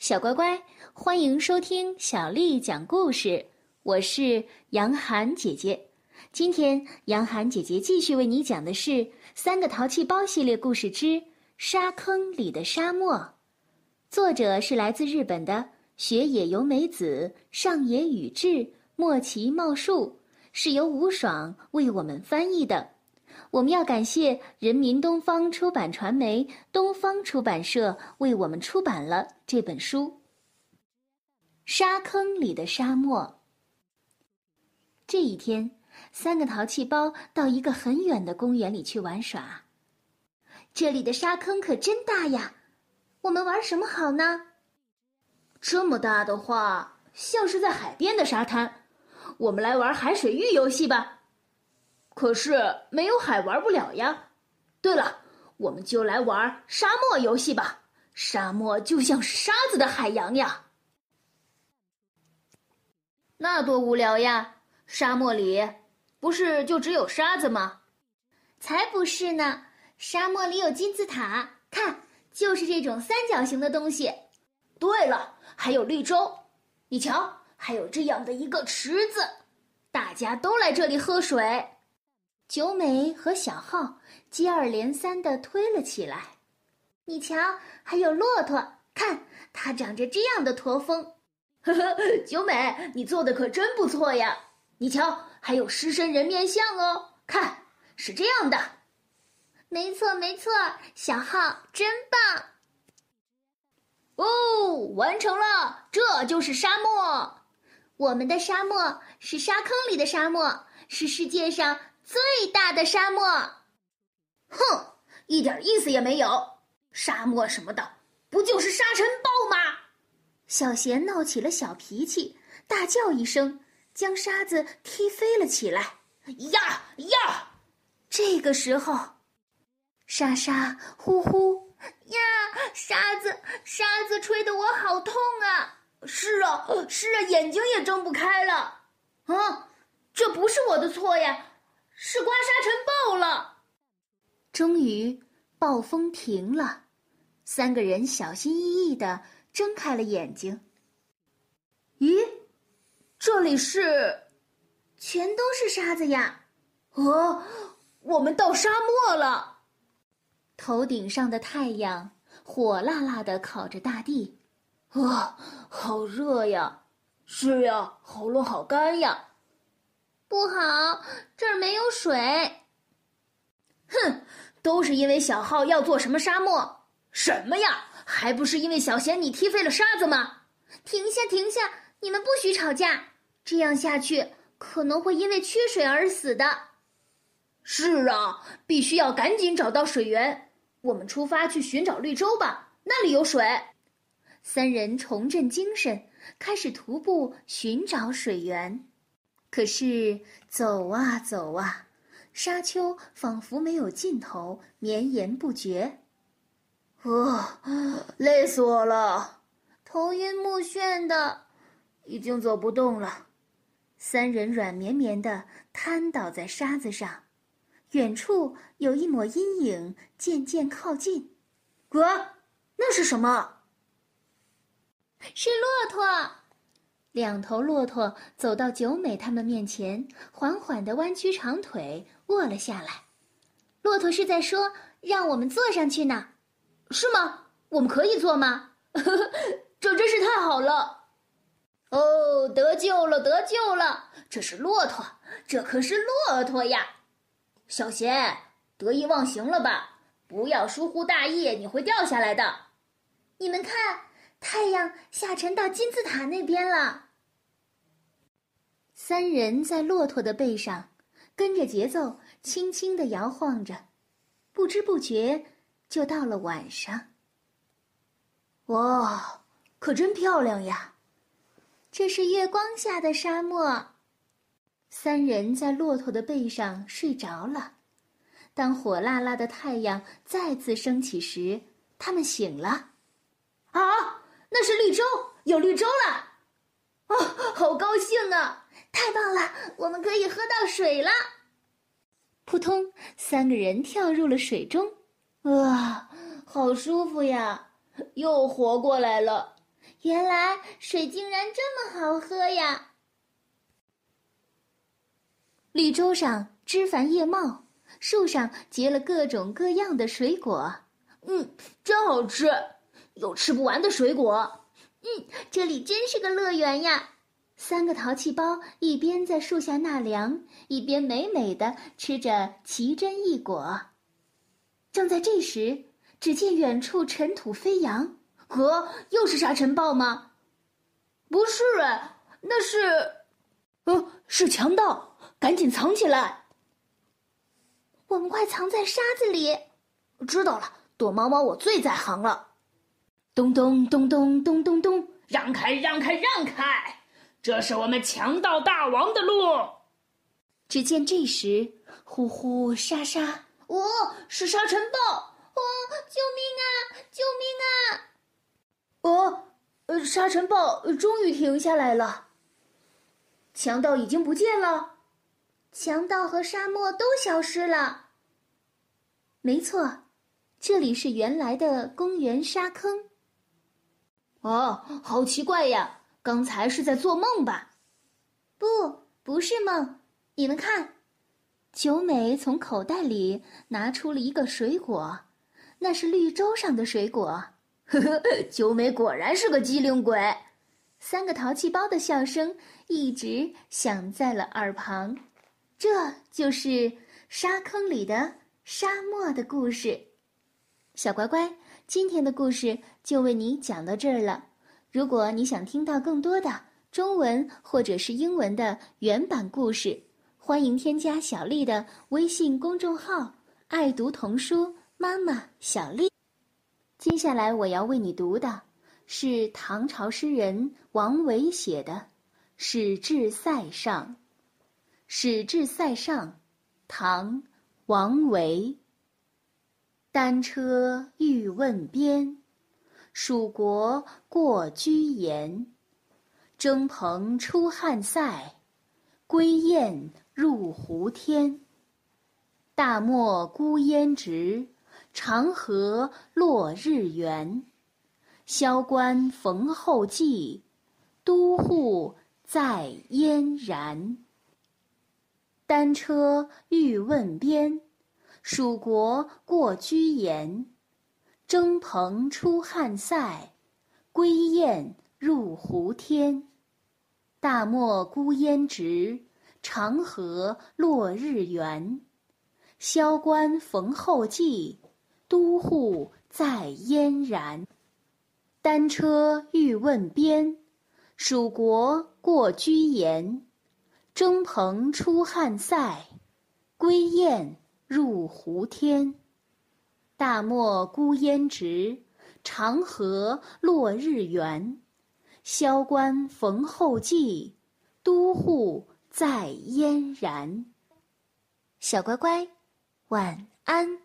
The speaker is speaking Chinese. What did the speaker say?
小乖乖，欢迎收听小丽讲故事。我是杨涵姐姐。今天，杨涵姐姐继续为你讲的是《三个淘气包》系列故事之《沙坑里的沙漠》。作者是来自日本的雪野由美子、上野宇治、莫奇茂树，是由吴爽为我们翻译的。我们要感谢人民东方出版传媒东方出版社为我们出版了这本书。《沙坑里的沙漠》。这一天，三个淘气包到一个很远的公园里去玩耍。这里的沙坑可真大呀！我们玩什么好呢？这么大的话，像是在海边的沙滩。我们来玩海水浴游戏吧。可是没有海玩不了呀。对了，我们就来玩沙漠游戏吧。沙漠就像是沙子的海洋呀。那多无聊呀！沙漠里不是就只有沙子吗？才不是呢！沙漠里有金字塔，看，就是这种三角形的东西。对了，还有绿洲，你瞧，还有这样的一个池子，大家都来这里喝水。九美和小浩接二连三的推了起来。你瞧，还有骆驼，看它长着这样的驼峰。呵呵，九美，你做的可真不错呀！你瞧，还有狮身人面像哦，看是这样的。没错，没错，小浩真棒。哦，完成了，这就是沙漠。我们的沙漠是沙坑里的沙漠，是世界上。最大的沙漠，哼，一点意思也没有。沙漠什么的，不就是沙尘暴吗？小贤闹起了小脾气，大叫一声，将沙子踢飞了起来。呀呀！这个时候，沙沙呼呼呀，沙子沙子吹得我好痛啊！是啊，是啊，眼睛也睁不开了。啊，这不是我的错呀。是刮沙尘暴了。终于，暴风停了，三个人小心翼翼的睁开了眼睛。咦，这里是，全都是沙子呀！哦，我们到沙漠了。头顶上的太阳火辣辣的烤着大地，啊，好热呀！是呀，喉咙好干呀。不好，这儿没有水。哼，都是因为小浩要做什么沙漠？什么呀？还不是因为小贤你踢飞了沙子吗？停下，停下！你们不许吵架，这样下去可能会因为缺水而死的。是啊，必须要赶紧找到水源。我们出发去寻找绿洲吧，那里有水。三人重振精神，开始徒步寻找水源。可是走啊走啊，沙丘仿佛没有尽头，绵延不绝。哦，累死我了，头晕目眩的，已经走不动了。三人软绵绵的瘫倒在沙子上，远处有一抹阴影渐渐靠近。哥，那是什么？是骆驼。两头骆驼走到九美他们面前，缓缓地弯曲长腿，卧了下来。骆驼是在说：“让我们坐上去呢，是吗？我们可以坐吗？这真是太好了！哦，得救了，得救了！这是骆驼，这可是骆驼呀！小贤，得意忘形了吧？不要疏忽大意，你会掉下来的。你们看。”太阳下沉到金字塔那边了。三人在骆驼的背上，跟着节奏轻轻的摇晃着，不知不觉就到了晚上。哇，可真漂亮呀！这是月光下的沙漠。三人在骆驼的背上睡着了。当火辣辣的太阳再次升起时，他们醒了。那是绿洲，有绿洲了，啊，好高兴啊！太棒了，我们可以喝到水了。扑通，三个人跳入了水中，啊，好舒服呀，又活过来了。原来水竟然这么好喝呀！绿洲上枝繁叶茂，树上结了各种各样的水果。嗯，真好吃，有吃不完的水果。嗯，这里真是个乐园呀！三个淘气包一边在树下纳凉，一边美美的吃着奇珍异果。正在这时，只见远处尘土飞扬，呵，又是沙尘暴吗？不是哎，那是，呃，是强盗。赶紧藏起来！我们快藏在沙子里。知道了，躲猫猫我最在行了。咚咚咚咚咚咚咚，让开让开让开！这是我们强盗大王的路。只见这时，呼呼沙沙，哦，是沙尘暴！哦，救命啊！救命啊！哦，呃，沙尘暴终于停下来了。强盗已经不见了。强盗和沙漠都消失了。没错，这里是原来的公园沙坑。哦，好奇怪呀！刚才是在做梦吧？不，不是梦。你们看，九美从口袋里拿出了一个水果，那是绿洲上的水果。呵呵，九美果然是个机灵鬼。三个淘气包的笑声一直响在了耳旁。这就是沙坑里的沙漠的故事，小乖乖，今天的故事就为你讲到这儿了。如果你想听到更多的中文或者是英文的原版故事，欢迎添加小丽的微信公众号“爱读童书妈妈小丽”。接下来我要为你读的是唐朝诗人王维写的《使至塞上》。《使至塞上》，唐·王维。单车欲问边，属国过居延。征蓬出汉塞，归雁入胡天。大漠孤烟直，长河落日圆。萧关逢候骑，都护在燕然。单车欲问边，蜀国过居延。征蓬出汉塞，归雁入胡天。大漠孤烟直，长河落日圆。萧关逢候骑，都护在燕然。单车欲问边，蜀国过居延。征蓬出汉塞，归雁入胡天。大漠孤烟直，长河落日圆。萧关逢候骑，都护在燕然。小乖乖，晚安。